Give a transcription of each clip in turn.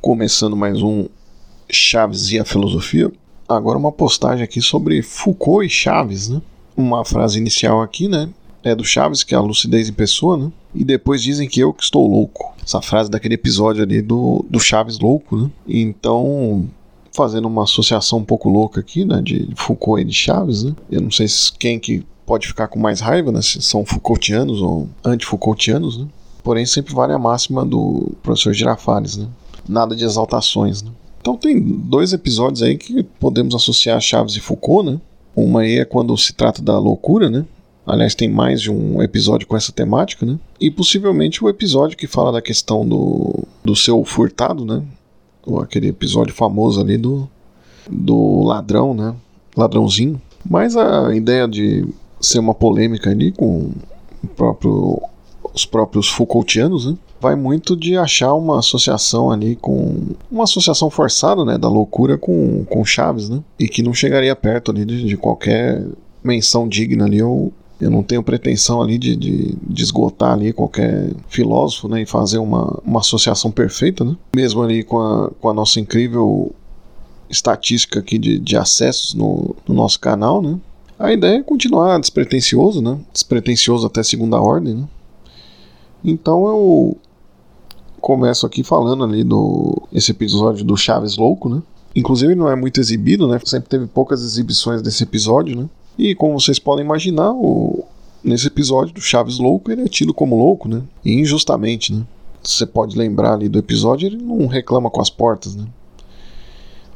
começando mais um Chaves e a Filosofia. Agora uma postagem aqui sobre Foucault e Chaves, né? Uma frase inicial aqui, né? É do Chaves, que é a lucidez em pessoa, né? E depois dizem que eu que estou louco. Essa frase daquele episódio ali do, do Chaves louco, né? Então, fazendo uma associação um pouco louca aqui, né? De Foucault e de Chaves, né? Eu não sei quem que pode ficar com mais raiva, né? Se são Foucaultianos ou anti-Foucaultianos, né? Porém, sempre vale a máxima do professor Girafales, né? Nada de exaltações, né? Então tem dois episódios aí que podemos associar a Chaves e Foucault, né? Uma aí é quando se trata da loucura, né? Aliás, tem mais de um episódio com essa temática, né? E possivelmente o episódio que fala da questão do, do seu furtado, né? Ou aquele episódio famoso ali do, do ladrão, né? Ladrãozinho. Mas a ideia de ser uma polêmica ali com próprio, os próprios Foucaultianos, né? Vai muito de achar uma associação ali com uma associação forçada, né, da loucura com, com Chaves, né, e que não chegaria perto ali de, de qualquer menção digna ali. Ou eu não tenho pretensão ali de, de, de, esgotar ali qualquer filósofo, né, e fazer uma, uma associação perfeita, né, mesmo ali com a, com a nossa incrível estatística aqui de, de acessos no, no nosso canal, né, a ideia é continuar despretensioso, né, despretensioso até segunda ordem, né, então eu começo aqui falando ali do esse episódio do Chaves Louco, né? Inclusive não é muito exibido, né? Sempre teve poucas exibições desse episódio, né? E como vocês podem imaginar, o, nesse episódio do Chaves Louco, ele é tido como louco, né? E injustamente, né? Você pode lembrar ali do episódio, ele não reclama com as portas, né?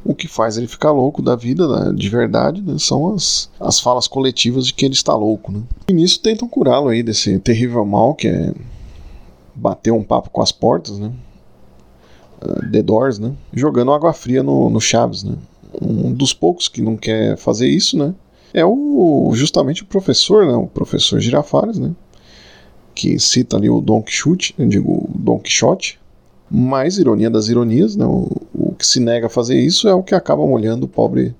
O que faz ele ficar louco da vida, né, de verdade, né, são as, as falas coletivas de que ele está louco, né? E nisso tentam curá-lo aí desse terrível mal que é bater um papo com as portas, né? Uh, The Doors, né? Jogando água fria no, no Chaves, né? Um dos poucos que não quer fazer isso, né? É o justamente o professor, né? O professor Girafales, né? Que cita ali o Don Quixote, eu digo Don Quixote. Mais ironia das ironias, né? O, o que se nega a fazer isso é o que acaba molhando o pobre,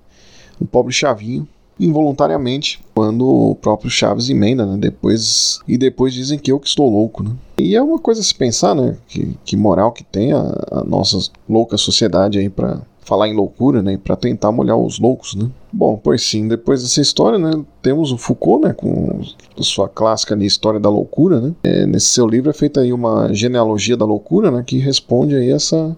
o pobre Chavinho involuntariamente quando o próprio Chaves emenda, né? Depois e depois dizem que eu que estou louco, né? E é uma coisa a se pensar, né? Que, que moral que tem a, a nossa louca sociedade aí para falar em loucura, né? Para tentar molhar os loucos, né? Bom, pois sim, depois dessa história, né? Temos o Foucault, né? Com sua clássica História da Loucura, né? É, nesse seu livro é feita aí uma genealogia da loucura, né? Que responde aí essa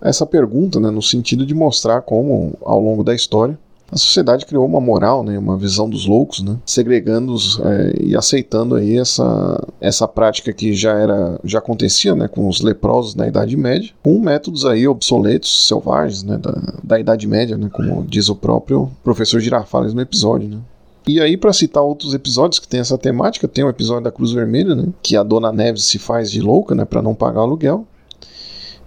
essa pergunta, né? No sentido de mostrar como ao longo da história a sociedade criou uma moral, né, uma visão dos loucos, né, segregando-os é, e aceitando aí essa, essa prática que já era já acontecia, né, com os leprosos na Idade Média, com métodos aí obsoletos, selvagens, né, da, da Idade Média, né, como diz o próprio professor Girafales no episódio, né. E aí, para citar outros episódios que tem essa temática, tem o episódio da Cruz Vermelha, né, que a Dona Neves se faz de louca, né, para não pagar aluguel,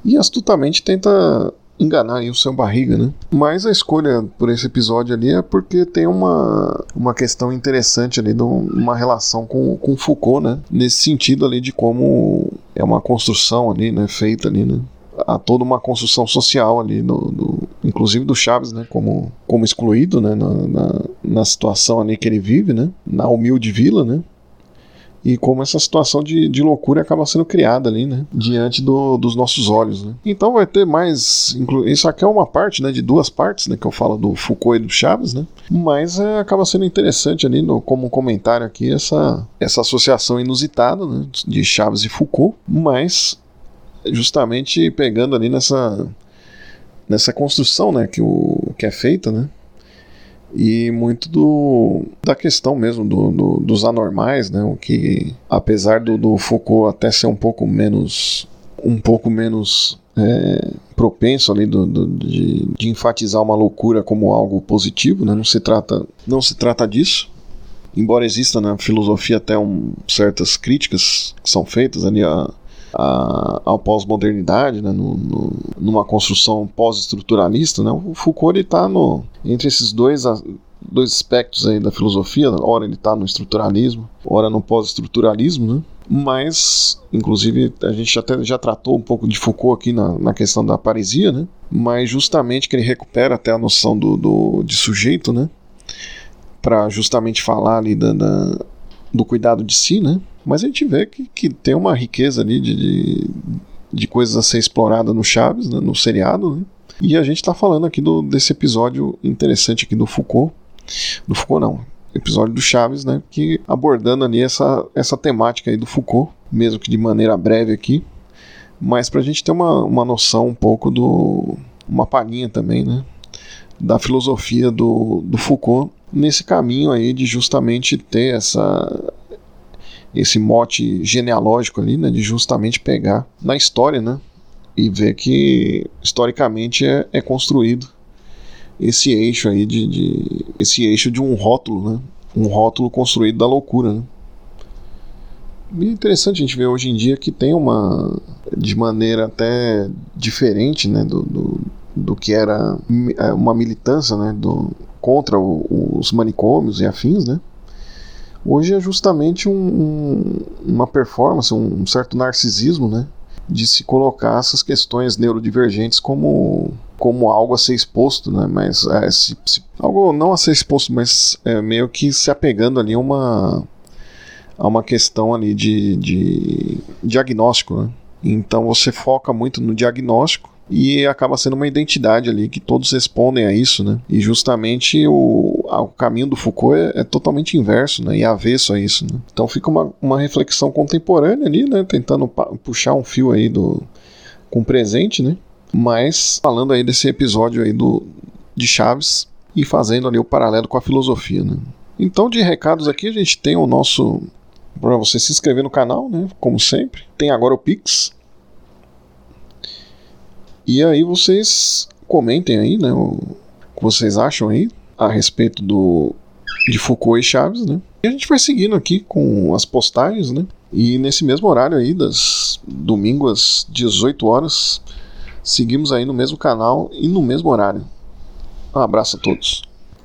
e astutamente tenta enganar o seu barriga, né? Mas a escolha por esse episódio ali é porque tem uma, uma questão interessante ali, de uma relação com, com Foucault, né? Nesse sentido ali de como é uma construção ali, né? Feita ali, né? há toda uma construção social ali, no, no, inclusive do Chaves, né, como, como excluído, né, na, na, na, situação ali que ele vive, né, na humilde vila, né, e como essa situação de, de loucura acaba sendo criada ali, né? Diante do, dos nossos olhos, né? Então vai ter mais. Isso aqui é uma parte, né? De duas partes, né? Que eu falo do Foucault e do Chaves, né? Mas é, acaba sendo interessante ali, no, como um comentário aqui, essa, essa associação inusitada, né? De Chaves e Foucault, mas justamente pegando ali nessa nessa construção, né? Que, o, que é feita, né? E muito do, da questão mesmo do, do, dos anormais, né? O que, apesar do, do Foucault até ser um pouco menos um pouco menos é, propenso ali do, do, de, de, enfatizar uma loucura como algo positivo, né? Não se trata não se trata disso. Embora exista na filosofia até um, certas críticas que são feitas ali a, a, a pós-modernidade, né, no, no, numa construção pós-estruturalista, né, o Foucault está entre esses dois, dois aspectos aí da filosofia, ora ele está no estruturalismo, ora no pós-estruturalismo, né, mas, inclusive, a gente até já tratou um pouco de Foucault aqui na, na questão da paresia, né, mas justamente que ele recupera até a noção do, do de sujeito, né, para justamente falar ali da, da, do cuidado de si, né, mas a gente vê que, que tem uma riqueza ali de, de, de coisas a ser explorada no Chaves, né, no seriado, né? E a gente está falando aqui do, desse episódio interessante aqui do Foucault. Do Foucault não, episódio do Chaves, né? Que abordando ali essa, essa temática aí do Foucault, mesmo que de maneira breve aqui, mas para a gente ter uma, uma noção um pouco do. uma palhinha também, né? Da filosofia do, do Foucault nesse caminho aí de justamente ter essa esse mote genealógico ali, né, de justamente pegar na história, né, e ver que historicamente é, é construído esse eixo aí de, de, esse eixo de um rótulo, né, um rótulo construído da loucura, né. E é interessante a gente ver hoje em dia que tem uma de maneira até diferente, né, do, do, do que era é, uma militância, né, do, contra o, os manicômios e afins, né Hoje é justamente um, um, uma performance, um, um, certo narcisismo, né? De se colocar essas questões neurodivergentes como, como algo a ser exposto, né? Mas é, se, se, algo não a ser exposto, mas é, meio que se apegando ali a uma, a uma questão ali de, de diagnóstico, né? Então você foca muito no diagnóstico e acaba sendo uma identidade ali que todos respondem a isso, né? E justamente o, o caminho do Foucault é, é, totalmente inverso, né? E avesso a isso. Né? Então fica uma, uma reflexão contemporânea ali, né? Tentando puxar um fio aí do com o presente, né? Mas falando aí desse episódio aí do de Chaves e fazendo ali o paralelo com a filosofia, né? Então de recados aqui a gente tem o nosso para você se inscrever no canal, né? Como sempre. Tem agora o Pix, e aí vocês comentem aí, né, o que vocês acham aí a respeito do de Foucault e Chaves, né? E a gente vai seguindo aqui com as postagens, né? E nesse mesmo horário aí, das domingo às 18 horas, seguimos aí no mesmo canal e no mesmo horário. Um abraço a todos.